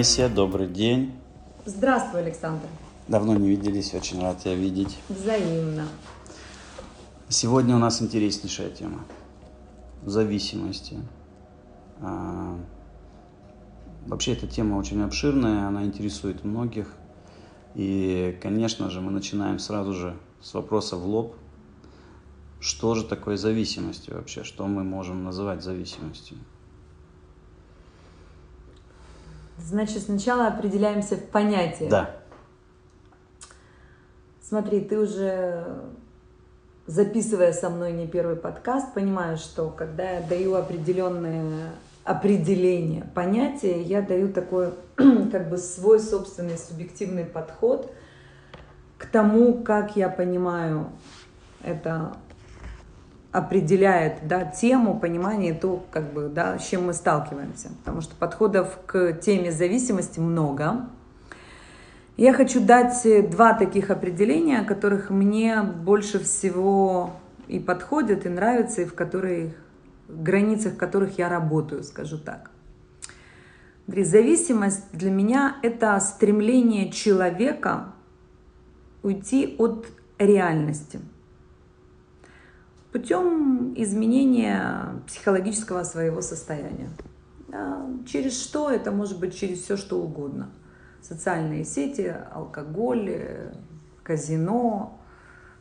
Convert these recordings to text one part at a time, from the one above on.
Нессия, добрый день. Здравствуй, Александр. Давно не виделись, очень рад тебя видеть. Взаимно. Сегодня у нас интереснейшая тема. Зависимости. А, вообще эта тема очень обширная, она интересует многих. И, конечно же, мы начинаем сразу же с вопроса в лоб. Что же такое зависимость вообще? Что мы можем называть зависимостью? Значит, сначала определяемся в понятии. Да. Смотри, ты уже записывая со мной не первый подкаст, понимаешь, что когда я даю определенное определение понятия, я даю такой как бы свой собственный субъективный подход к тому, как я понимаю это определяет да, тему, понимание, то, как бы, да, с чем мы сталкиваемся. Потому что подходов к теме зависимости много. Я хочу дать два таких определения, которых мне больше всего и подходят, и нравятся, и в которых, границах которых я работаю, скажу так. Зависимость для меня – это стремление человека уйти от реальности – путем изменения психологического своего состояния. Через что? Это может быть через все, что угодно. Социальные сети, алкоголь, казино,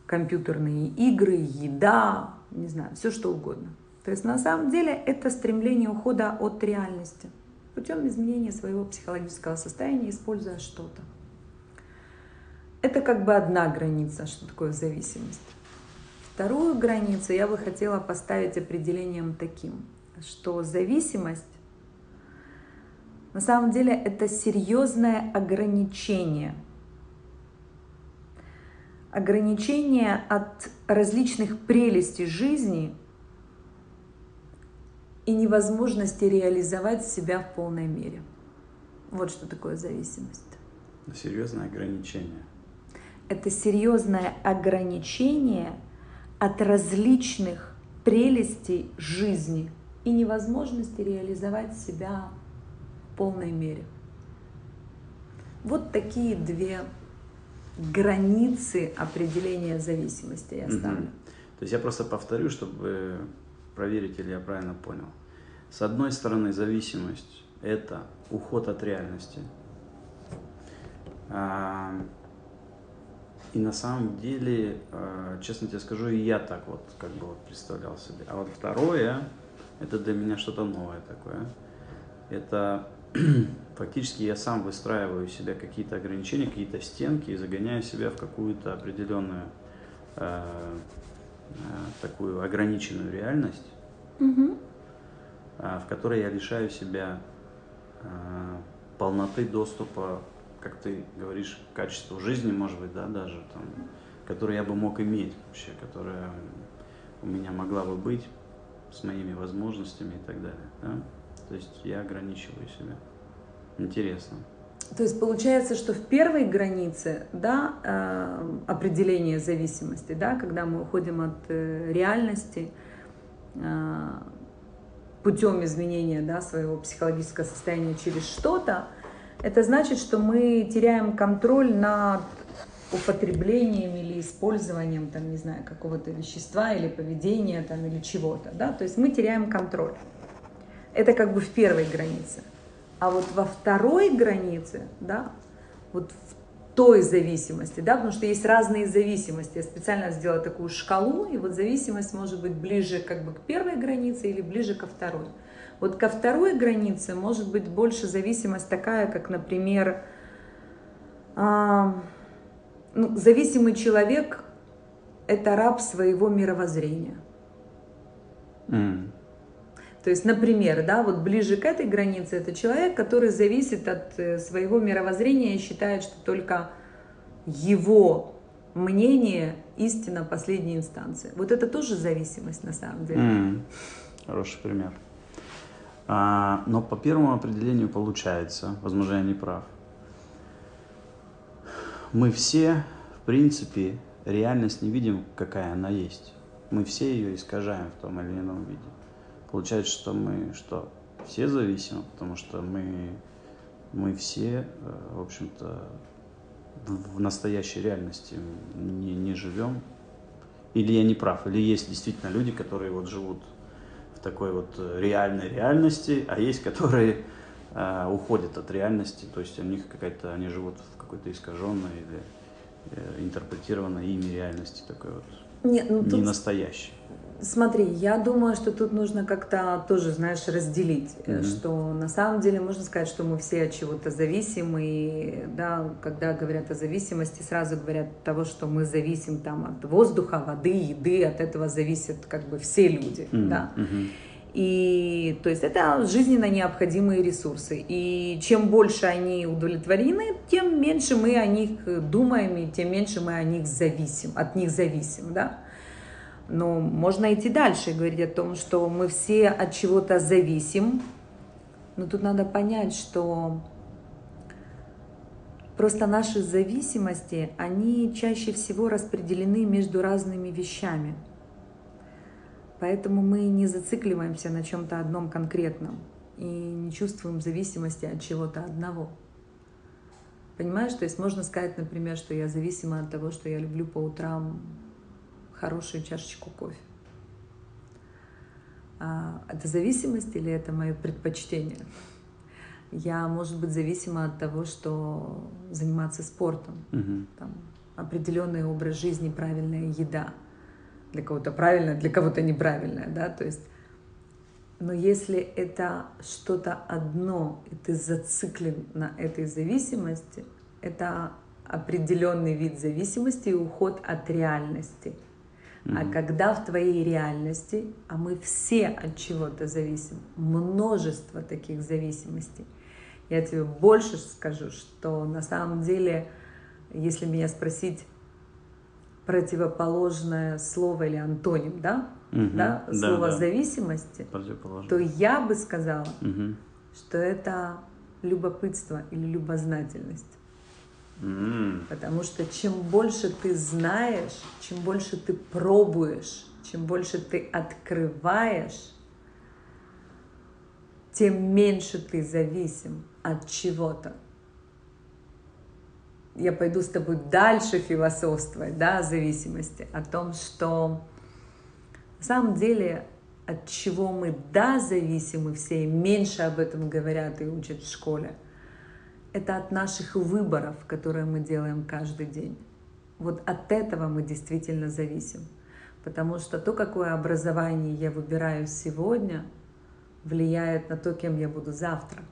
компьютерные игры, еда, не знаю, все что угодно. То есть на самом деле это стремление ухода от реальности путем изменения своего психологического состояния, используя что-то. Это как бы одна граница, что такое зависимость. Вторую границу я бы хотела поставить определением таким, что зависимость на самом деле это серьезное ограничение. Ограничение от различных прелестей жизни и невозможности реализовать себя в полной мере. Вот что такое зависимость. Серьезное ограничение. Это серьезное ограничение – от различных прелестей жизни и невозможности реализовать себя в полной мере. Вот такие две границы определения зависимости я ставлю. Угу. То есть я просто повторю, чтобы проверить, или я правильно понял. С одной стороны, зависимость – это уход от реальности. И на самом деле, э, честно тебе скажу, и я так вот как бы вот представлял себе. А вот второе, это для меня что-то новое такое. Это фактически я сам выстраиваю себе какие-то ограничения, какие-то стенки и загоняю себя в какую-то определенную э, э, такую ограниченную реальность, угу. э, в которой я лишаю себя э, полноты доступа как ты говоришь, качество жизни, может быть, да, даже там, которое я бы мог иметь вообще, которая у меня могла бы быть с моими возможностями и так далее. Да? То есть я ограничиваю себя. Интересно. То есть получается, что в первой границе да, э, определения зависимости, да, когда мы уходим от э, реальности э, путем изменения да, своего психологического состояния через что-то, это значит, что мы теряем контроль над употреблением или использованием, там, не знаю, какого-то вещества или поведения там, или чего-то. Да? То есть мы теряем контроль. Это как бы в первой границе. А вот во второй границе, да, вот в той зависимости, да, потому что есть разные зависимости. Я специально сделала такую шкалу, и вот зависимость может быть ближе как бы к первой границе или ближе ко второй. Вот ко второй границе может быть больше зависимость такая, как, например, э, ну, зависимый человек – это раб своего мировоззрения. Mm. То есть, например, да, вот ближе к этой границе это человек, который зависит от э, своего мировоззрения и считает, что только его мнение истина последней инстанции. Вот это тоже зависимость на самом деле. Mm. Хороший пример. А, но по первому определению получается, возможно, я не прав. Мы все, в принципе, реальность не видим, какая она есть. Мы все ее искажаем в том или ином виде. Получается, что мы что? Все зависимы, потому что мы мы все, в общем-то, в настоящей реальности не, не живем. Или я не прав, или есть действительно люди, которые вот живут такой вот реальной реальности, а есть, которые э, уходят от реальности, то есть у них какая-то, они живут в какой-то искаженной или э, интерпретированной ими реальности такой вот не, ну, не настоящей. Смотри, я думаю, что тут нужно как-то тоже, знаешь, разделить, mm-hmm. что на самом деле можно сказать, что мы все от чего-то зависим, и да, когда говорят о зависимости, сразу говорят того, что мы зависим там от воздуха, воды, еды, от этого зависят как бы все люди, mm-hmm. да. Mm-hmm. И то есть это жизненно необходимые ресурсы. И чем больше они удовлетворены, тем меньше мы о них думаем, и тем меньше мы о них зависим, от них зависим, да. Но можно идти дальше и говорить о том, что мы все от чего-то зависим. Но тут надо понять, что просто наши зависимости, они чаще всего распределены между разными вещами. Поэтому мы не зацикливаемся на чем-то одном конкретном и не чувствуем зависимости от чего-то одного. Понимаешь, то есть можно сказать, например, что я зависима от того, что я люблю по утрам хорошую чашечку кофе. А, это зависимость или это мое предпочтение? Я, может быть, зависима от того, что заниматься спортом, угу. там, определенный образ жизни, правильная еда. Для кого-то правильная, для кого-то неправильная, да, то есть но если это что-то одно, и ты зациклен на этой зависимости, это определенный вид зависимости и уход от реальности – а когда в твоей реальности, а мы все от чего-то зависим, множество таких зависимостей, я тебе больше скажу, что на самом деле, если меня спросить противоположное слово или антоним, да, угу. да, слово да, да. зависимости, то я бы сказала, угу. что это любопытство или любознательность. Потому что чем больше ты знаешь, чем больше ты пробуешь, чем больше ты открываешь, тем меньше ты зависим от чего-то. Я пойду с тобой дальше философствовать, да, о зависимости, о том, что на самом деле от чего мы да зависимы все, и меньше об этом говорят и учат в школе – это от наших выборов, которые мы делаем каждый день. Вот от этого мы действительно зависим. Потому что то, какое образование я выбираю сегодня, влияет на то, кем я буду завтра.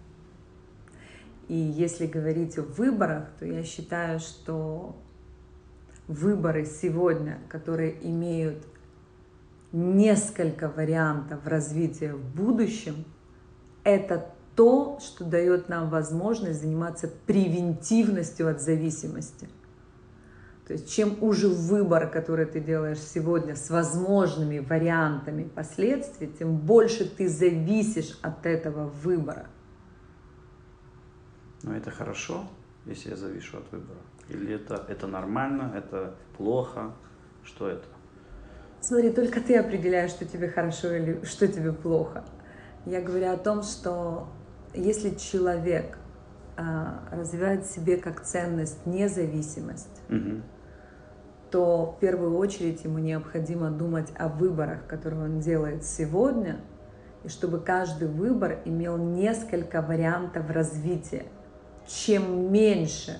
И если говорить о выборах, то я считаю, что выборы сегодня, которые имеют несколько вариантов развития в будущем, это то, что дает нам возможность заниматься превентивностью от зависимости. То есть чем уже выбор, который ты делаешь сегодня с возможными вариантами последствий, тем больше ты зависишь от этого выбора. Но это хорошо, если я завишу от выбора? Или это, это нормально, это плохо? Что это? Смотри, только ты определяешь, что тебе хорошо или что тебе плохо. Я говорю о том, что если человек а, развивает в себе как ценность независимость, угу. то в первую очередь ему необходимо думать о выборах, которые он делает сегодня, и чтобы каждый выбор имел несколько вариантов развития. Чем меньше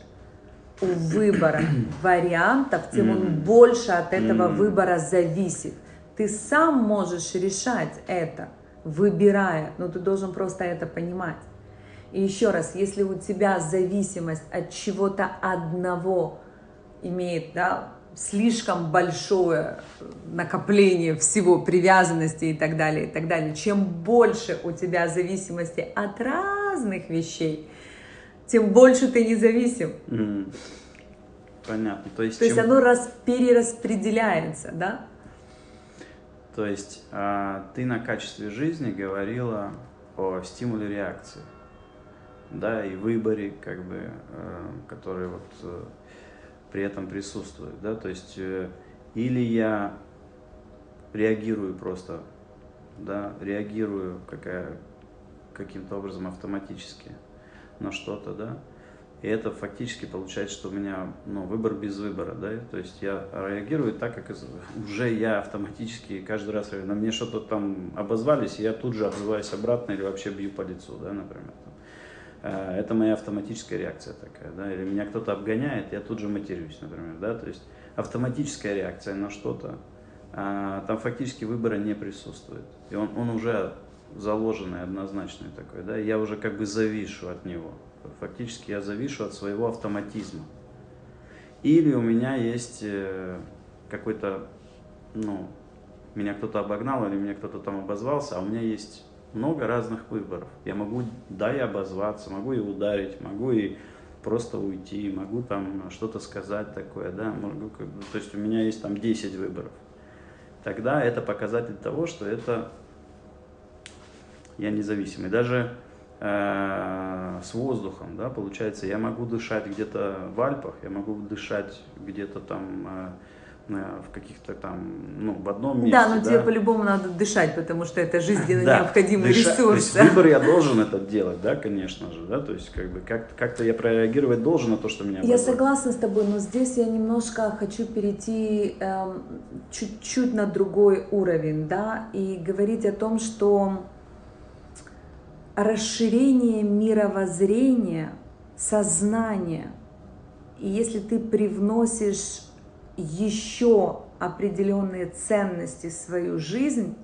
у выбора вариантов, тем он больше от этого выбора зависит. Ты сам можешь решать это выбирая, но ты должен просто это понимать. И еще раз, если у тебя зависимость от чего-то одного имеет да, слишком большое накопление всего, привязанности и так далее, и так далее, чем больше у тебя зависимости от разных вещей, тем больше ты независим. Mm. Понятно. То есть, То чем... есть оно раз, перераспределяется, да? То есть э, ты на качестве жизни говорила о стимуле реакции, да, и выборе, как бы, э, который вот э, при этом присутствует, да, то есть э, или я реагирую просто, да, реагирую какая, каким-то образом автоматически на что-то, да. И это фактически получается, что у меня ну, выбор без выбора, да, то есть я реагирую так, как уже я автоматически каждый раз на мне что-то там обозвались, и я тут же обзываюсь обратно или вообще бью по лицу, да, например. Э, это моя автоматическая реакция такая, да, или меня кто-то обгоняет, я тут же матерюсь, например, да, то есть автоматическая реакция на что-то, а, там фактически выбора не присутствует, и он, он уже заложенный, однозначный такой, да, я уже как бы завишу от него, фактически я завишу от своего автоматизма. Или у меня есть э, какой-то, ну, меня кто-то обогнал или меня кто-то там обозвался, а у меня есть много разных выборов. Я могу, да, и обозваться, могу и ударить, могу и просто уйти, могу там что-то сказать такое, да, могу, как бы, то есть у меня есть там 10 выборов. Тогда это показатель того, что это я независимый. Даже Э, с воздухом, да, получается, я могу дышать где-то в Альпах, я могу дышать где-то там э, э, в каких-то там, ну, в одном месте. Да, но да. тебе по-любому надо дышать, потому что это жизненно да, необходимый дыша... ресурс. То есть выбор я должен это делать, да, конечно же, да, то есть как бы как- как-то я прореагировать должен на то, что меня Я согласна с тобой, но здесь я немножко хочу перейти эм, чуть-чуть на другой уровень, да, и говорить о том, что расширение мировоззрения, сознания. И если ты привносишь еще определенные ценности в свою жизнь,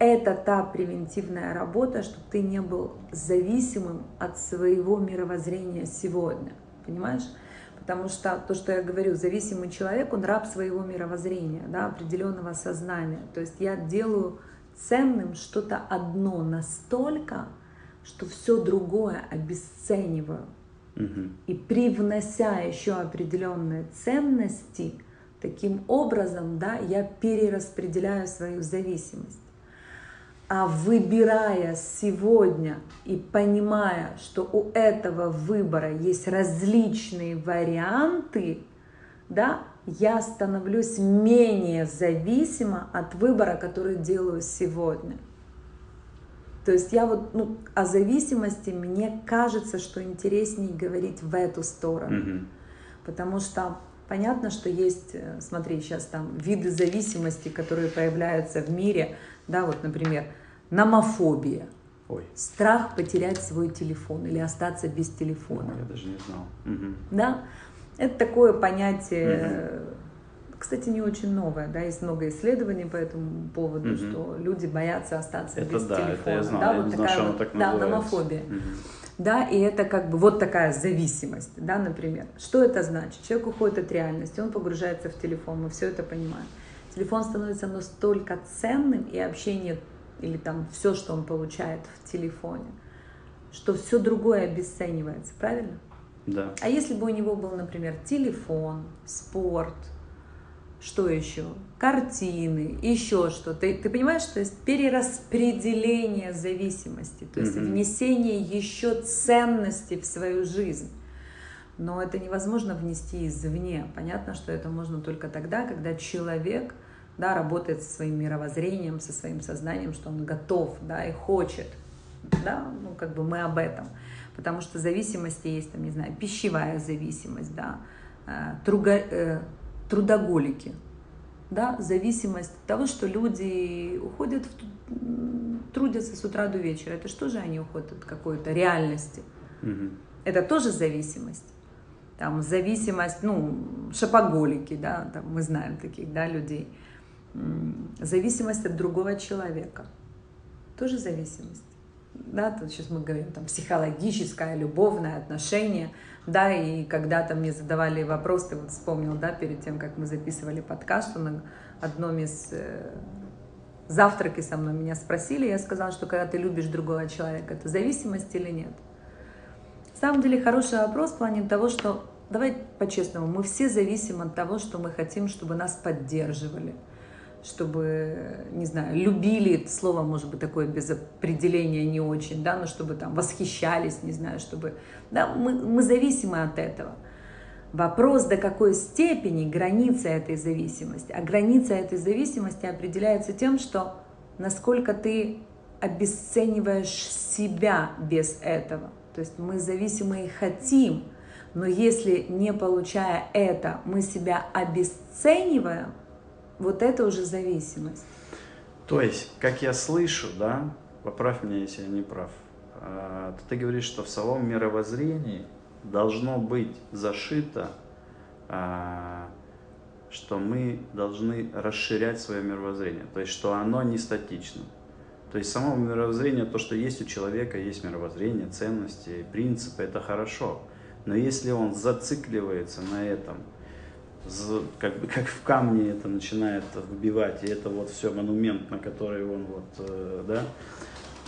это та превентивная работа, чтобы ты не был зависимым от своего мировоззрения сегодня. Понимаешь? Потому что то, что я говорю, зависимый человек, он раб своего мировоззрения, да, определенного сознания. То есть я делаю ценным что-то одно настолько, что все другое обесцениваю. Угу. И привнося еще определенные ценности, таким образом, да, я перераспределяю свою зависимость. А выбирая сегодня и понимая, что у этого выбора есть различные варианты, да, я становлюсь менее зависима от выбора, который делаю сегодня. То есть я вот, ну, о зависимости мне кажется, что интереснее говорить в эту сторону. Mm-hmm. Потому что понятно, что есть, э, смотри, сейчас там виды зависимости, которые появляются в мире, да, вот, например, номофобия. Ой. Страх потерять свой телефон или остаться без телефона. я даже не знал. Угу. Да, это такое понятие угу кстати, не очень новое, да, есть много исследований по этому поводу, угу. что люди боятся остаться это без да, телефона. Это я знал, да, я вот такая знал, вот, так да, номофобия. Угу. Да, и это как бы вот такая зависимость, да, например. Что это значит? Человек уходит от реальности, он погружается в телефон, мы все это понимаем. Телефон становится настолько ценным, и общение или там все, что он получает в телефоне, что все другое обесценивается, правильно? Да. А если бы у него был, например, телефон, спорт, что еще? Картины, еще что. Ты, ты понимаешь, что есть перераспределение зависимости, то есть mm-hmm. внесение еще ценностей в свою жизнь. Но это невозможно внести извне. Понятно, что это можно только тогда, когда человек да, работает со своим мировоззрением, со своим сознанием, что он готов да, и хочет. Да? Ну, как бы мы об этом. Потому что зависимости есть, там, не знаю, пищевая зависимость, да, э, труга, э, трудоголики, да, зависимость от того, что люди уходят, в, трудятся с утра до вечера. Это что же они уходят от какой-то реальности? Угу. Это тоже зависимость. Там зависимость, ну, шапоголики, да, там мы знаем таких, да, людей. Зависимость от другого человека. Тоже зависимость. Да, тут сейчас мы говорим, там, психологическое, любовное отношение – да, и когда-то мне задавали вопрос, ты вот вспомнил, да, перед тем, как мы записывали подкаст, что на одном из э, завтраки со мной меня спросили, я сказала, что когда ты любишь другого человека, это зависимость или нет? На самом деле хороший вопрос в плане того, что, давай по-честному, мы все зависим от того, что мы хотим, чтобы нас поддерживали – чтобы, не знаю, любили, это слово может быть такое без определения не очень, да, но чтобы там восхищались, не знаю, чтобы, да, мы, мы зависимы от этого. Вопрос, до какой степени граница этой зависимости. А граница этой зависимости определяется тем, что насколько ты обесцениваешь себя без этого. То есть мы зависимы и хотим, но если не получая это, мы себя обесцениваем, вот это уже зависимость. То есть, как я слышу, да, поправь меня, если я не прав, а, то ты говоришь, что в самом мировоззрении должно быть зашито, а, что мы должны расширять свое мировоззрение, то есть, что оно не статично. То есть само мировоззрение, то, что есть у человека, есть мировоззрение, ценности, принципы, это хорошо. Но если он зацикливается на этом, как бы как в камне это начинает вбивать, и это вот все монумент, на который он вот, э, да,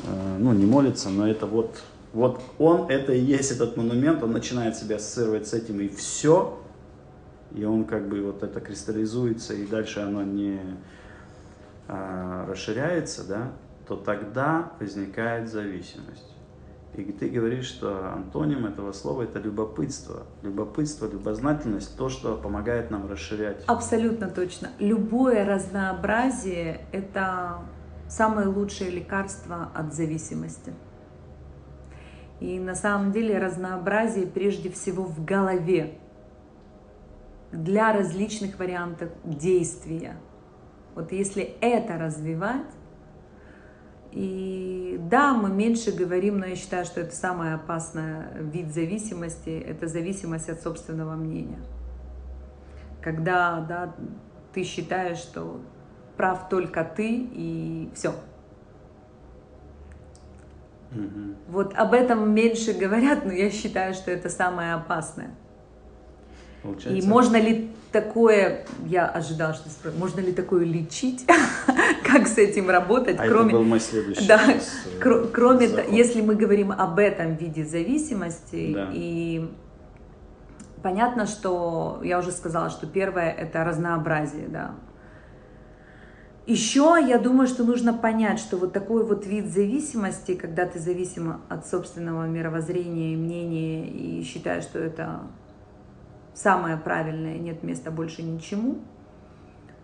э, ну не молится, но это вот, вот он, это и есть этот монумент, он начинает себя ассоциировать с этим, и все, и он как бы вот это кристаллизуется, и дальше оно не а, расширяется, да, то тогда возникает зависимость. И ты говоришь, что антоним этого слова это любопытство. Любопытство, любознательность, то, что помогает нам расширять. Абсолютно точно. Любое разнообразие – это самое лучшее лекарство от зависимости. И на самом деле разнообразие прежде всего в голове для различных вариантов действия. Вот если это развивать, и да, мы меньше говорим, но я считаю, что это самый опасный вид зависимости, это зависимость от собственного мнения. Когда да, ты считаешь, что прав только ты и все. Угу. Вот об этом меньше говорят, но я считаю, что это самое опасное. Получается... И можно ли такое, я ожидала, что спросишь, можно ли такое лечить, как с этим работать, а кроме... это был мой следующий да, вопрос, кр- кроме, заход. если мы говорим об этом виде зависимости, да. и понятно, что, я уже сказала, что первое это разнообразие, да. Еще я думаю, что нужно понять, что вот такой вот вид зависимости, когда ты зависим от собственного мировоззрения и мнения, и считаешь, что это самое правильное, нет места больше ничему.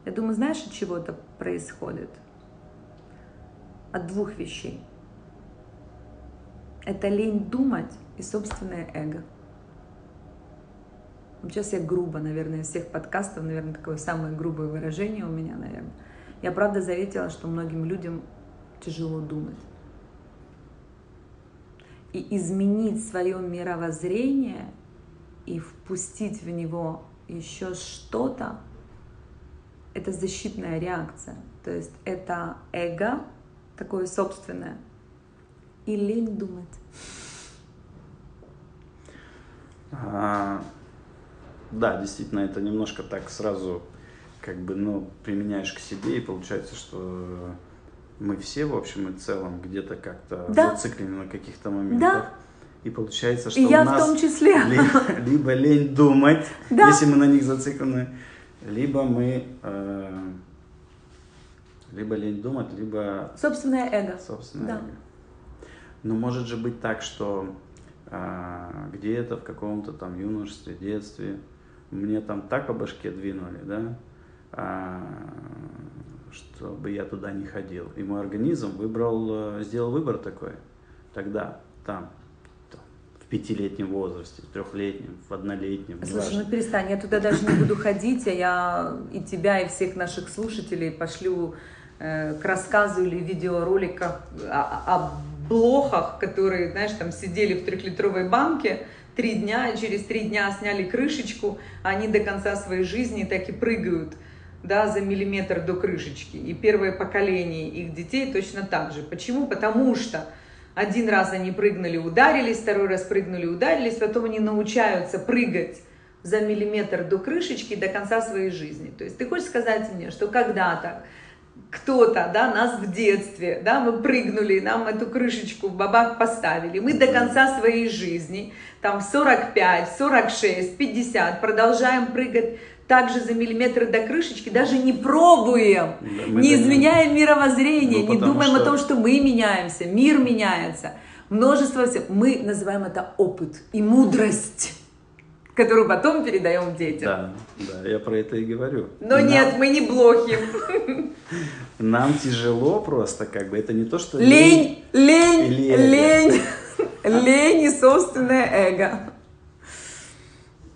Я думаю, знаешь, от чего это происходит? От двух вещей. Это лень думать и собственное эго. Сейчас я грубо, наверное, из всех подкастов, наверное, такое самое грубое выражение у меня, наверное. Я правда заметила, что многим людям тяжело думать. И изменить свое мировоззрение и впустить в него еще что-то, это защитная реакция. То есть это эго, такое собственное, и лень думать. А, да, действительно, это немножко так сразу как бы, ну, применяешь к себе, и получается, что мы все, в общем и целом, где-то как-то да. зациклены на каких-то моментах. Да. И получается, что и у я нас в том числе. Либо, либо лень думать, да. если мы на них зациклены, либо мы э, либо лень думать, либо собственное эго. Собственное да. эго. Но может же быть так, что э, где-то в каком-то там юношестве, детстве мне там так по башке двинули, да, э, чтобы я туда не ходил. И мой организм выбрал, э, сделал выбор такой тогда, там, пятилетнем возрасте, в трехлетнем, в однолетнем. Слушай, ну перестань, я туда даже не буду ходить, а я и тебя, и всех наших слушателей пошлю э, к рассказу или видеороликах о, о блохах, которые, знаешь, там сидели в трехлитровой банке три дня, и через три дня сняли крышечку, а они до конца своей жизни так и прыгают да, за миллиметр до крышечки. И первое поколение их детей точно так же. Почему? Потому что один раз они прыгнули, ударились, второй раз прыгнули, ударились, потом они научаются прыгать за миллиметр до крышечки до конца своей жизни. То есть ты хочешь сказать мне, что когда-то кто-то, да, нас в детстве, да, мы прыгнули, нам эту крышечку в бабах поставили, мы до конца своей жизни, там 45, 46, 50, продолжаем прыгать также за миллиметр до крышечки, даже не пробуем, да, не изменяем мировоззрение, ну, не думаем что... о том, что мы меняемся, мир меняется, множество всего. Мы называем это опыт и мудрость которую потом передаем детям. Да, да, я про это и говорю. Но Нам... нет, мы не блохи. Нам тяжело просто, как бы, это не то, что... Лень, лень, лень. лень. Лень и собственное эго.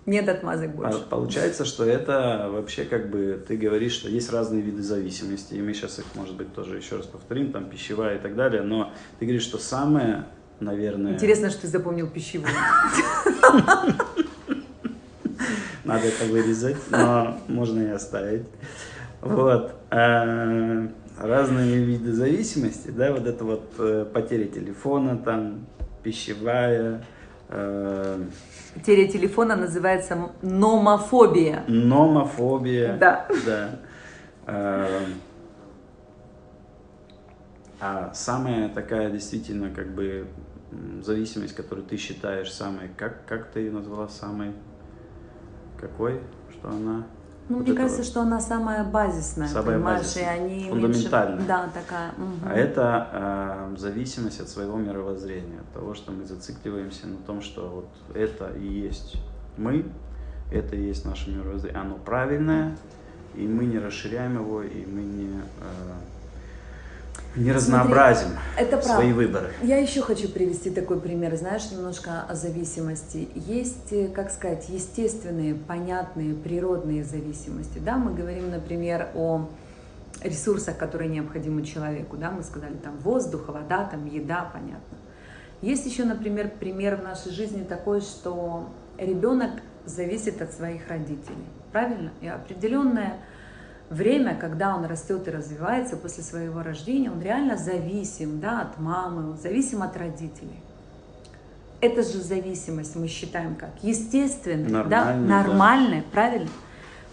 Нет отмазок а больше. А получается, что это вообще как бы ты говоришь, что есть разные виды зависимости, и мы сейчас их, может быть, тоже еще раз повторим, там пищевая и так далее, но ты говоришь, что самое, наверное... Интересно, что ты запомнил пищевую. Надо это вырезать, но можно и оставить. Вот. А, разные виды зависимости, да, вот это вот э, потеря телефона, там, пищевая, э, Потеря телефона называется номофобия. Номофобия. Да. Да. А, а самая такая действительно как бы зависимость, которую ты считаешь самой, как, как ты ее назвала самой, какой, что она? Ну, вот мне кажется, вот. что она самая базисная, самая понимаешь, базисная, и они фундаментальная. Меньше... Да, такая. Угу. А это э, зависимость от своего мировоззрения, от того, что мы зацикливаемся на том, что вот это и есть мы, это и есть наше мировоззрение, оно правильное, и мы не расширяем его, и мы не э, не разнообразим это свои правда. выборы. Я еще хочу привести такой пример, знаешь, немножко о зависимости. Есть, э, как сказать, естественные, понятные, природные зависимости. Да, мы говорим, например, о ресурсах, которые необходимы человеку. Да, мы сказали, там воздух, вода, там еда, понятно. Есть еще, например, пример в нашей жизни такой, что ребенок зависит от своих родителей. Правильно? И определенная время, когда он растет и развивается после своего рождения, он реально зависим да, от мамы, он зависим от родителей. Это же зависимость мы считаем как естественная, да, нормальная, да. правильно?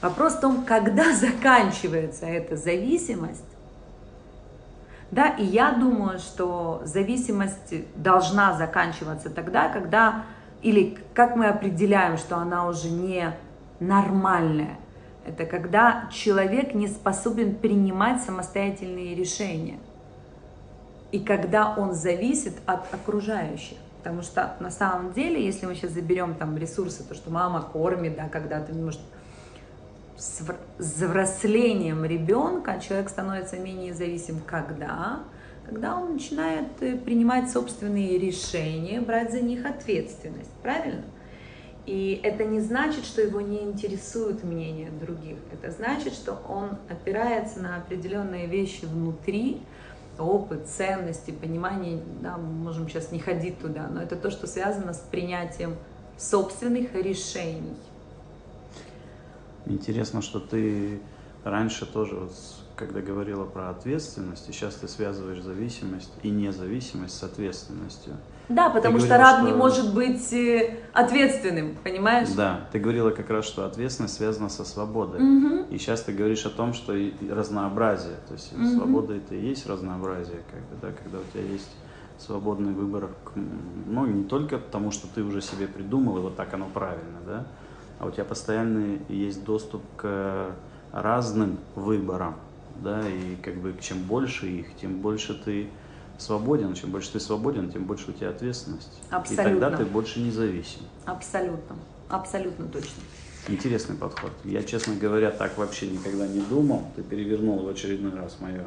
Вопрос в том, когда заканчивается эта зависимость. Да, и я думаю, что зависимость должна заканчиваться тогда, когда, или как мы определяем, что она уже не нормальная, это когда человек не способен принимать самостоятельные решения. И когда он зависит от окружающих. Потому что на самом деле, если мы сейчас заберем там ресурсы, то, что мама кормит, да, когда-то, может, с взрослением ребенка человек становится менее зависим. Когда? Когда он начинает э, принимать собственные решения, брать за них ответственность. Правильно? И это не значит, что его не интересует мнение других. Это значит, что он опирается на определенные вещи внутри, опыт, ценности, понимание. Да, мы можем сейчас не ходить туда, но это то, что связано с принятием собственных решений. Интересно, что ты раньше тоже, вот, когда говорила про ответственность, и сейчас ты связываешь зависимость и независимость с ответственностью. Да, потому ты что говорила, раб что... не может быть э, ответственным, понимаешь? Да, ты говорила как раз, что ответственность связана со свободой. Угу. И сейчас ты говоришь о том, что и разнообразие, то есть угу. свобода это и есть разнообразие, как бы, да, когда у тебя есть свободный выбор, ну не только потому, что ты уже себе придумал, и вот так оно правильно, да, а у тебя постоянно есть доступ к разным выборам, да, и как бы чем больше их, тем больше ты свободен, чем больше ты свободен, тем больше у тебя ответственность. Абсолютно. И тогда ты больше независим. Абсолютно. Абсолютно точно. Интересный подход. Я, честно говоря, так вообще никогда не думал. Ты перевернул в очередной раз мое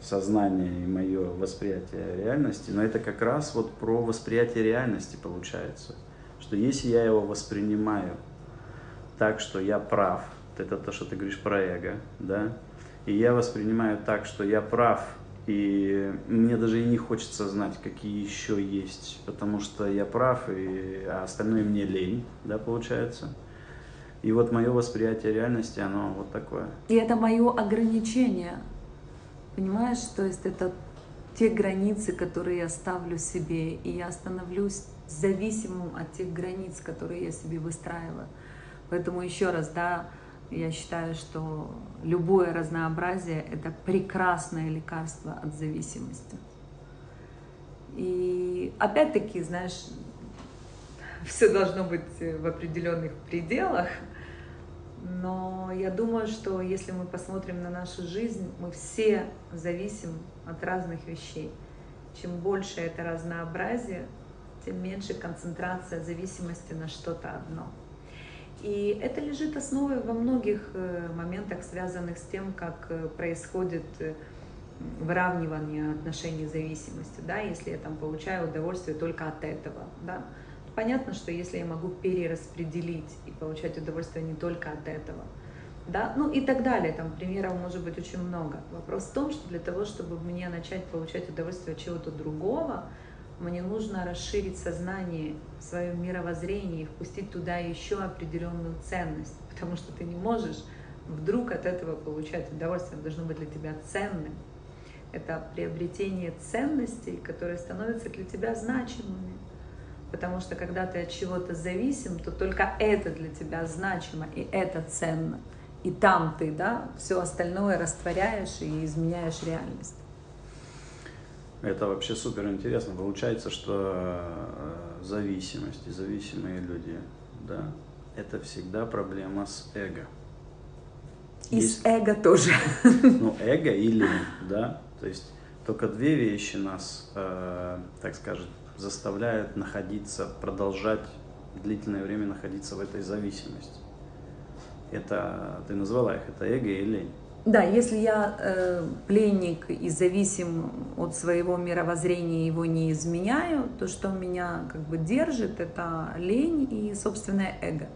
сознание и мое восприятие реальности. Но это как раз вот про восприятие реальности получается. Что если я его воспринимаю так, что я прав, это то, что ты говоришь про эго, да, и я воспринимаю так, что я прав и мне даже и не хочется знать, какие еще есть, потому что я прав, и, а остальное мне лень, да, получается. И вот мое восприятие реальности, оно вот такое. И это мое ограничение, понимаешь? То есть это те границы, которые я ставлю себе, и я становлюсь зависимым от тех границ, которые я себе выстраиваю. Поэтому еще раз, да, я считаю, что любое разнообразие – это прекрасное лекарство от зависимости. И опять-таки, знаешь, все должно быть в определенных пределах, но я думаю, что если мы посмотрим на нашу жизнь, мы все зависим от разных вещей. Чем больше это разнообразие, тем меньше концентрация зависимости на что-то одно. И это лежит основой во многих э, моментах, связанных с тем, как э, происходит э, выравнивания отношений зависимости, да, если я там получаю удовольствие только от этого, да. Понятно, что если я могу перераспределить и получать удовольствие не только от этого, да, ну и так далее, там примеров может быть очень много. Вопрос в том, что для того, чтобы мне начать получать удовольствие от чего-то другого, мне нужно расширить сознание, свое мировоззрение и впустить туда еще определенную ценность, потому что ты не можешь вдруг от этого получать удовольствие, оно должно быть для тебя ценным. Это приобретение ценностей, которые становятся для тебя значимыми. Потому что когда ты от чего-то зависим, то только это для тебя значимо, и это ценно. И там ты, да, все остальное растворяешь и изменяешь реальность. Это вообще супер интересно. Получается, что э, зависимость и зависимые люди, да, это всегда проблема с эго. И Есть, с эго тоже. Ну, эго и лень, да. То есть только две вещи нас, э, так скажем, заставляют находиться, продолжать длительное время находиться в этой зависимости. Это, ты назвала их, это эго и лень. Да, если я э, пленник и зависим от своего мировоззрения, его не изменяю, то что меня как бы держит, это лень и собственное эго.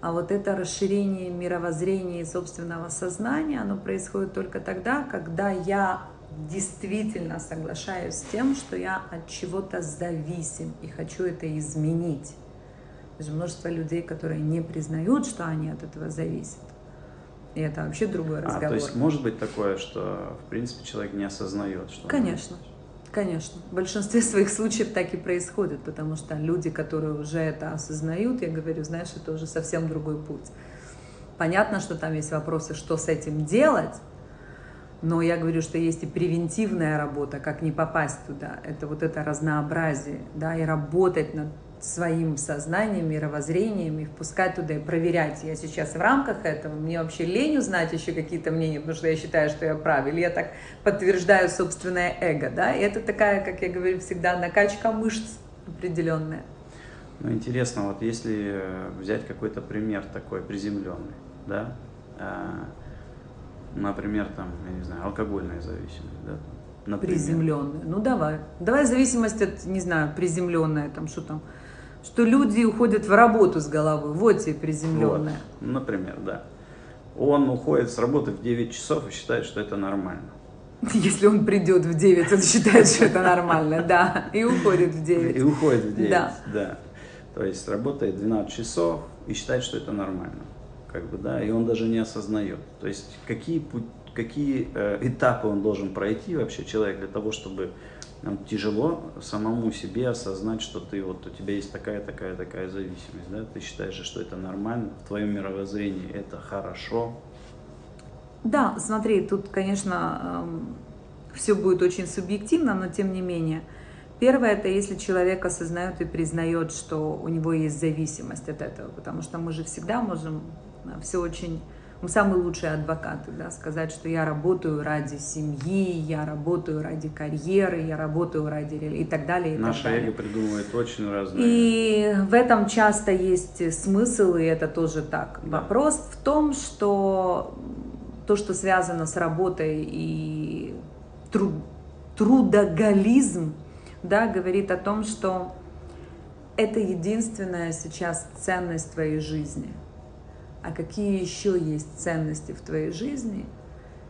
А вот это расширение мировоззрения и собственного сознания, оно происходит только тогда, когда я действительно соглашаюсь с тем, что я от чего-то зависим и хочу это изменить. Есть множество людей, которые не признают, что они от этого зависят. И это вообще другой разговор. А, то есть может быть такое, что в принципе человек не осознает, что Конечно. Конечно. В большинстве своих случаев так и происходит, потому что люди, которые уже это осознают, я говорю, знаешь, это уже совсем другой путь. Понятно, что там есть вопросы, что с этим делать, но я говорю, что есть и превентивная работа, как не попасть туда. Это вот это разнообразие, да, и работать над своим сознанием, мировоззрением и впускать туда и проверять. Я сейчас в рамках этого, мне вообще лень узнать еще какие-то мнения, потому что я считаю, что я прав, или я так подтверждаю собственное эго, да, и это такая, как я говорю всегда, накачка мышц определенная. Ну, интересно, вот если э, взять какой-то пример такой приземленный, да, а, например, там, я не знаю, алкогольная зависимость, да, например. Приземленная. Ну давай. Давай зависимость от, не знаю, приземленная, там что там, что люди уходят в работу с головой. Вот тебе приземленная. Вот, например, да. Он уходит с работы в 9 часов и считает, что это нормально. Если он придет в 9, он считает, что это нормально, да. И уходит в 9. И уходит в 9, да. да. То есть работает 12 часов и считает, что это нормально. Как бы, да, и он даже не осознает. То есть какие, какие э, этапы он должен пройти вообще человек для того, чтобы тяжело самому себе осознать, что ты вот у тебя есть такая, такая, такая зависимость, да? Ты считаешь, что это нормально, в твоем мировоззрении это хорошо. Да, смотри, тут, конечно, эм, все будет очень субъективно, но тем не менее. Первое, это если человек осознает и признает, что у него есть зависимость от этого, потому что мы же всегда можем э, все очень самые лучшие адвокаты, да, сказать, что я работаю ради семьи, я работаю ради карьеры, я работаю ради и так далее. И Наша так далее. эго придумывает очень разные. И в этом часто есть смысл, и это тоже так. Да. Вопрос в том, что то, что связано с работой и труд, трудоголизм, да, говорит о том, что это единственная сейчас ценность твоей жизни – а какие еще есть ценности в твоей жизни.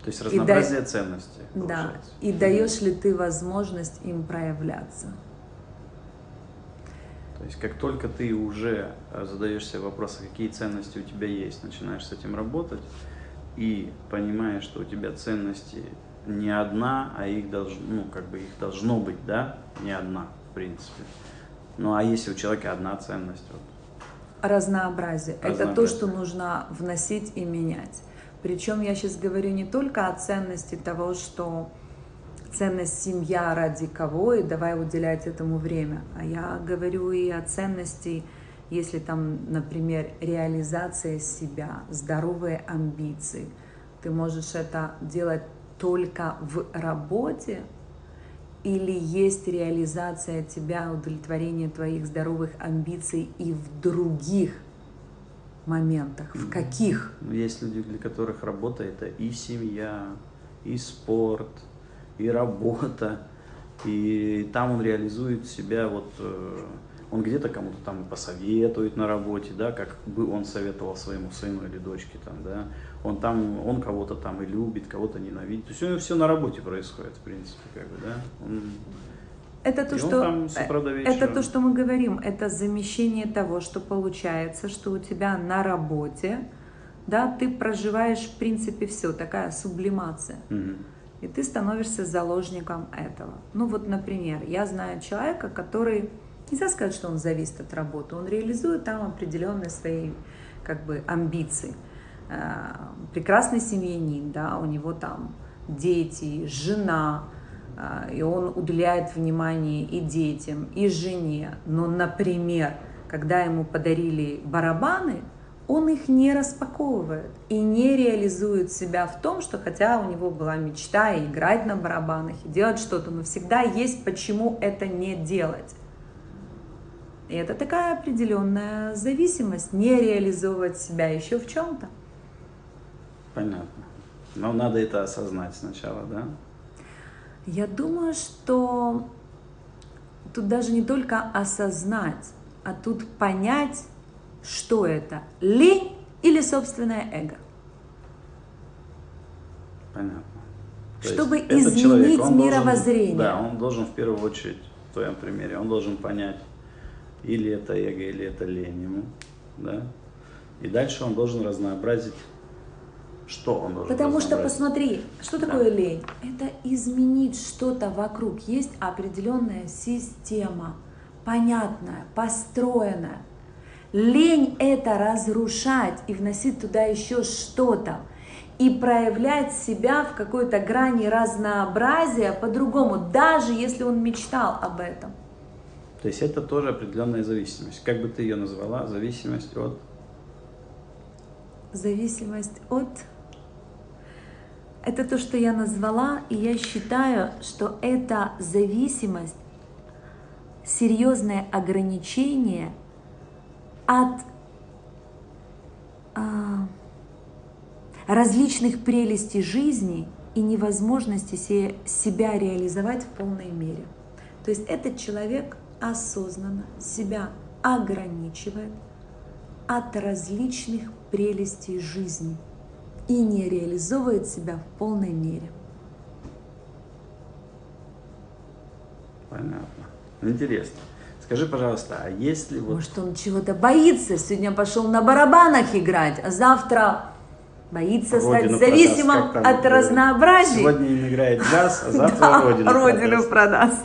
То есть разнообразие и да... ценностей. Да. И даешь ли ты возможность им проявляться. То есть как только ты уже э, задаешься вопросом, какие ценности у тебя есть, начинаешь с этим работать и понимаешь, что у тебя ценности не одна, а их должно, ну, как бы их должно быть, да, не одна, в принципе. Ну, а если у человека одна ценность, вот, разнообразие. разнообразие. Это то, что нужно вносить и менять. Причем я сейчас говорю не только о ценности того, что ценность семья ради кого, и давай уделять этому время, а я говорю и о ценности, если там, например, реализация себя, здоровые амбиции. Ты можешь это делать только в работе, или есть реализация тебя, удовлетворение твоих здоровых амбиций и в других моментах? В каких? Есть люди, для которых работа это и семья, и спорт, и работа, и там он реализует себя, вот э, он где-то кому-то там посоветует на работе, да, как бы он советовал своему сыну или дочке там, да, он там, он кого-то там и любит, кого-то ненавидит, то есть у него все на работе происходит, в принципе, как бы, да, он, это то, что, это то, что мы говорим, это замещение того, что получается, что у тебя на работе, да, ты проживаешь в принципе все, такая сублимация. Угу. И ты становишься заложником этого. Ну вот, например, я знаю человека, который, нельзя сказать, что он зависит от работы, он реализует там определенные свои как бы амбиции. А, прекрасный семьянин, да, у него там дети, жена, а, и он уделяет внимание и детям, и жене. Но, например, когда ему подарили барабаны, он их не распаковывает и не реализует себя в том, что хотя у него была мечта играть на барабанах, и делать что-то, но всегда есть почему это не делать. И это такая определенная зависимость, не реализовывать себя еще в чем-то. Понятно. Но надо это осознать сначала, да? Я думаю, что тут даже не только осознать, а тут понять, что это, лень или собственное эго. Понятно. То Чтобы изменить человек, мировоззрение. Должен, да, он должен в первую очередь, в твоем примере, он должен понять, или это эго, или это лень ему, да, и дальше он должен разнообразить что он должен Потому что посмотри, что такое да. лень? Это изменить что-то вокруг. Есть определенная система, понятная, построенная. Лень это разрушать и вносить туда еще что-то. И проявлять себя в какой-то грани разнообразия по-другому, даже если он мечтал об этом. То есть это тоже определенная зависимость. Как бы ты ее назвала? Зависимость от? Зависимость от это то, что я назвала, и я считаю, что это зависимость, серьезное ограничение от а, различных прелестей жизни и невозможности се, себя реализовать в полной мере. То есть этот человек осознанно себя ограничивает от различных прелестей жизни – и не реализовывает себя в полной мере. Понятно. Интересно. Скажи, пожалуйста, а если вот... Может, он чего-то боится, сегодня пошел на барабанах играть, а завтра боится Родину стать зависимым продаст, от разнообразия. Сегодня им играет джаз, а завтра да, Родину, Родину продаст. продаст.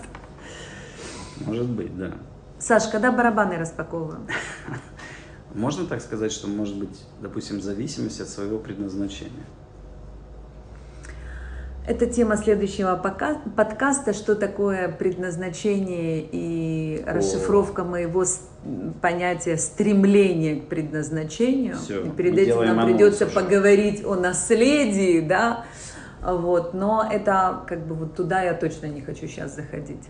Может быть, да. Саш, когда барабаны распаковываем? Можно так сказать, что может быть, допустим, зависимость от своего предназначения? Это тема следующего подкаста, что такое предназначение и О. расшифровка моего понятия стремления к предназначению. Все, и перед этим нам придется уже. поговорить о наследии, да, вот, но это как бы вот туда я точно не хочу сейчас заходить.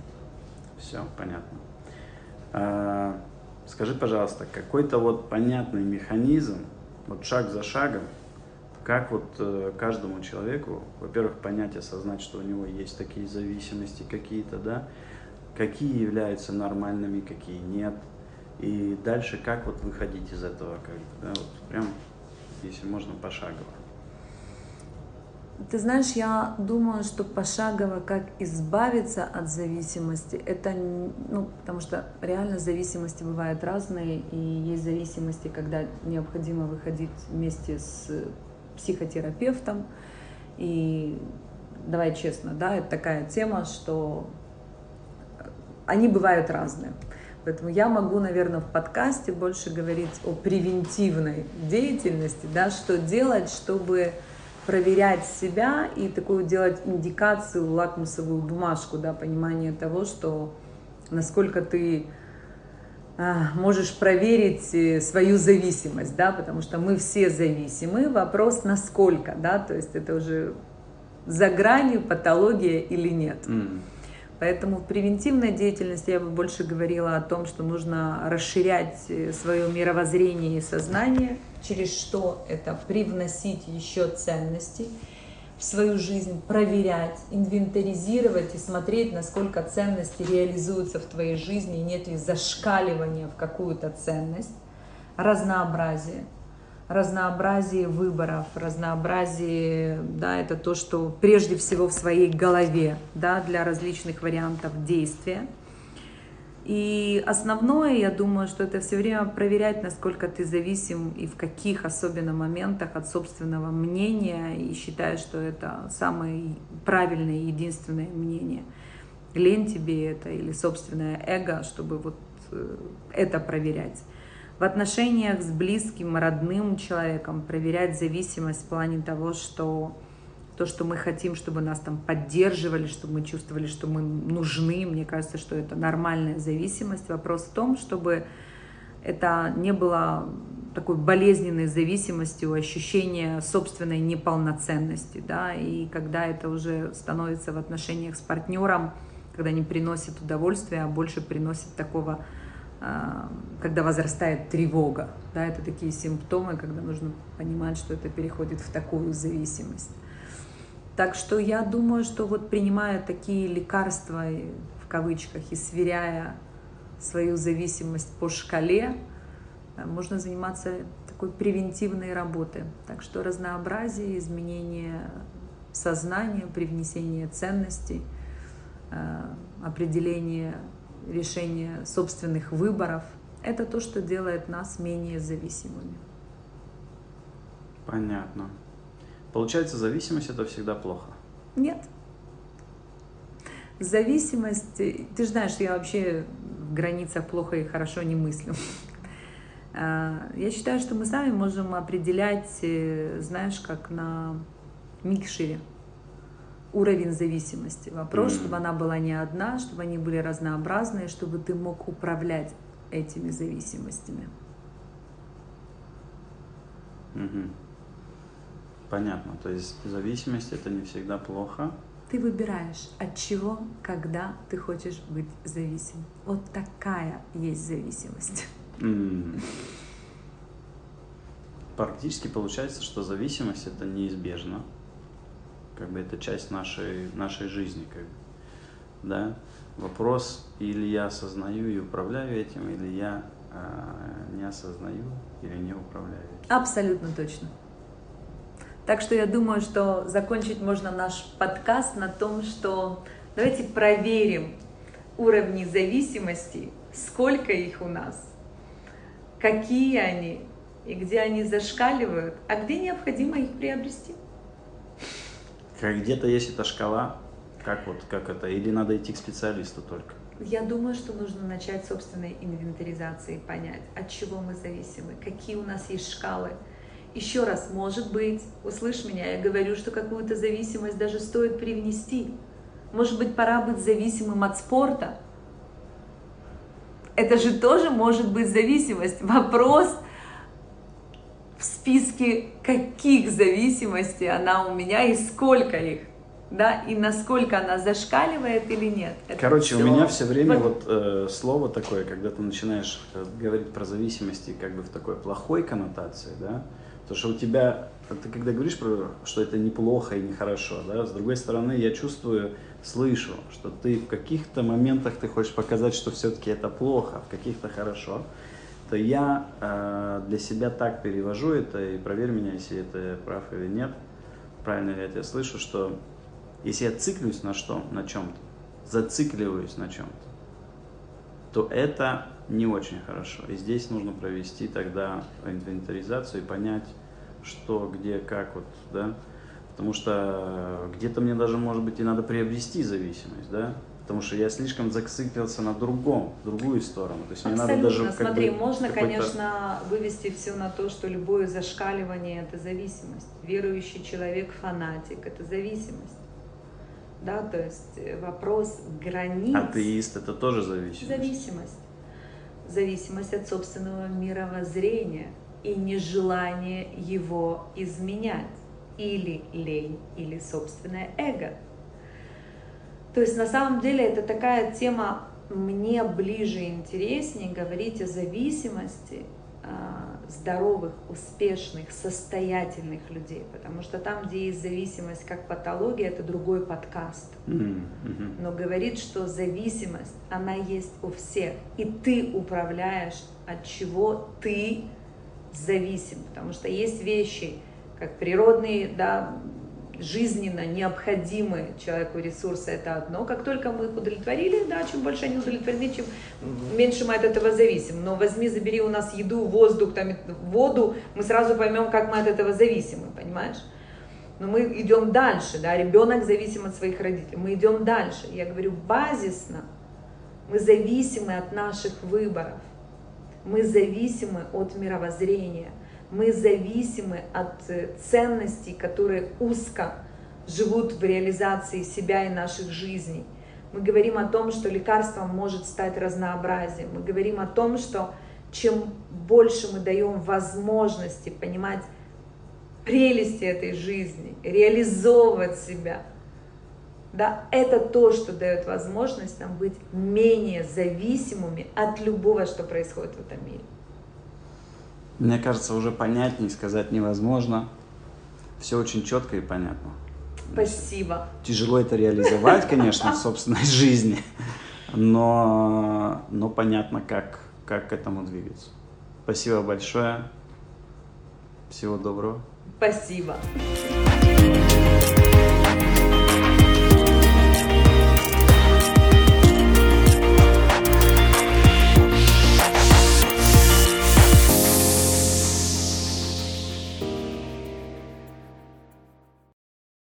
Все, понятно. А, Скажи, пожалуйста, какой-то вот понятный механизм, вот шаг за шагом, как вот э, каждому человеку, во-первых, понять, осознать, что у него есть такие зависимости какие-то, да, какие являются нормальными, какие нет, и дальше как вот выходить из этого, как да, вот прям, если можно, пошагово. Ты знаешь, я думаю, что пошагово, как избавиться от зависимости, это, ну, потому что реально зависимости бывают разные, и есть зависимости, когда необходимо выходить вместе с психотерапевтом, и давай честно, да, это такая тема, что они бывают разные. Поэтому я могу, наверное, в подкасте больше говорить о превентивной деятельности, да, что делать, чтобы проверять себя и такую делать индикацию, лакмусовую бумажку, да, понимание того, что насколько ты а, можешь проверить э, свою зависимость, да, потому что мы все зависимы, вопрос насколько, да, то есть это уже за гранью патология или нет. Mm. Поэтому в превентивной деятельности я бы больше говорила о том, что нужно расширять э, свое мировоззрение и сознание, через что это привносить еще ценности, свою жизнь проверять, инвентаризировать и смотреть, насколько ценности реализуются в твоей жизни, нет ли зашкаливания в какую-то ценность, разнообразие – разнообразие выборов, разнообразие, да, это то, что прежде всего в своей голове, да, для различных вариантов действия. И основное, я думаю, что это все время проверять, насколько ты зависим и в каких особенно моментах от собственного мнения, и считаю, что это самое правильное единственное мнение. Лень тебе это или собственное эго, чтобы вот э, это проверять в отношениях с близким, родным человеком проверять зависимость в плане того, что то, что мы хотим, чтобы нас там поддерживали, чтобы мы чувствовали, что мы нужны, мне кажется, что это нормальная зависимость. Вопрос в том, чтобы это не было такой болезненной зависимостью, ощущения собственной неполноценности, да, и когда это уже становится в отношениях с партнером, когда не приносит удовольствия, а больше приносит такого когда возрастает тревога. Да, это такие симптомы, когда нужно понимать, что это переходит в такую зависимость. Так что я думаю, что вот принимая такие лекарства, в кавычках, и сверяя свою зависимость по шкале, э, можно заниматься такой превентивной работой. Так что разнообразие, изменение сознания, привнесение ценностей, э, определение решение собственных выборов. Это то, что делает нас менее зависимыми. Понятно. Получается, зависимость это всегда плохо? Нет. Зависимость, ты же знаешь, я вообще в границах плохо и хорошо не мыслю. А, я считаю, что мы сами можем определять, э, знаешь, как на микшере уровень зависимости. Вопрос, mm-hmm. чтобы она была не одна, чтобы они были разнообразные, чтобы ты мог управлять этими зависимостями. Угу. Понятно. То есть зависимость это не всегда плохо. Ты выбираешь, от чего, когда ты хочешь быть зависим. Вот такая есть зависимость. Mm. Практически получается, что зависимость это неизбежно как бы это часть нашей, нашей жизни, как бы, да. Вопрос, или я осознаю и управляю этим, или я э, не осознаю или не управляю этим. Абсолютно точно. Так что я думаю, что закончить можно наш подкаст на том, что давайте проверим уровни зависимости, сколько их у нас, какие они и где они зашкаливают, а где необходимо их приобрести. Как где-то есть эта шкала, как вот, как это, или надо идти к специалисту только? Я думаю, что нужно начать собственной инвентаризации, понять, от чего мы зависимы, какие у нас есть шкалы. Еще раз, может быть, услышь меня, я говорю, что какую-то зависимость даже стоит привнести. Может быть, пора быть зависимым от спорта. Это же тоже может быть зависимость. Вопрос – в списке каких зависимостей она у меня и сколько их, да, и насколько она зашкаливает или нет. Это Короче, все... у меня все время вот, вот э, слово такое, когда ты начинаешь э, говорить про зависимости как бы в такой плохой коннотации, да, то что у тебя, ты когда говоришь про, что это неплохо и нехорошо, да, с другой стороны я чувствую, слышу, что ты в каких-то моментах ты хочешь показать, что все-таки это плохо, в каких-то хорошо то я э, для себя так перевожу это, и проверь меня, если это прав или нет, правильно ли я тебя слышу, что если я циклюсь на что, на чем-то, зацикливаюсь на чем-то, то это не очень хорошо. И здесь нужно провести тогда инвентаризацию и понять, что, где, как, вот, да, потому что где-то мне даже, может быть, и надо приобрести зависимость, да, потому что я слишком зациклился на другом, другую сторону. То есть мне надо даже Смотри, бы, можно, конечно, вывести все на то, что любое зашкаливание – это зависимость. Верующий человек – фанатик – это зависимость. Да, то есть э, вопрос границ. Атеист – это тоже зависимость. Зависимость. Зависимость от собственного мировоззрения и нежелание его изменять. Или лень, или собственное эго – то есть на самом деле это такая тема мне ближе и интереснее говорить о зависимости а, здоровых, успешных, состоятельных людей, потому что там, где есть зависимость как патология, это другой подкаст. Mm-hmm. Но говорит, что зависимость, она есть у всех, и ты управляешь, от чего ты зависим, потому что есть вещи, как природные, да, жизненно необходимые человеку ресурсы, это одно. Как только мы их удовлетворили, да, чем больше они удовлетворены, чем меньше мы от этого зависим. Но возьми, забери у нас еду, воздух, там, воду, мы сразу поймем, как мы от этого зависимы, понимаешь? Но мы идем дальше, да, ребенок зависим от своих родителей, мы идем дальше. Я говорю, базисно мы зависимы от наших выборов, мы зависимы от мировоззрения – мы зависимы от э, ценностей, которые узко живут в реализации себя и наших жизней. Мы говорим о том, что лекарством может стать разнообразие. Мы говорим о том, что чем больше мы даем возможности понимать прелести этой жизни, реализовывать себя, да, это то, что дает возможность нам быть менее зависимыми от любого, что происходит в этом мире. Мне кажется, уже понятнее сказать невозможно. Все очень четко и понятно. Спасибо. Тяжело это реализовать, конечно, в собственной жизни, но, но понятно, как, как к этому двигаться. Спасибо большое. Всего доброго. Спасибо.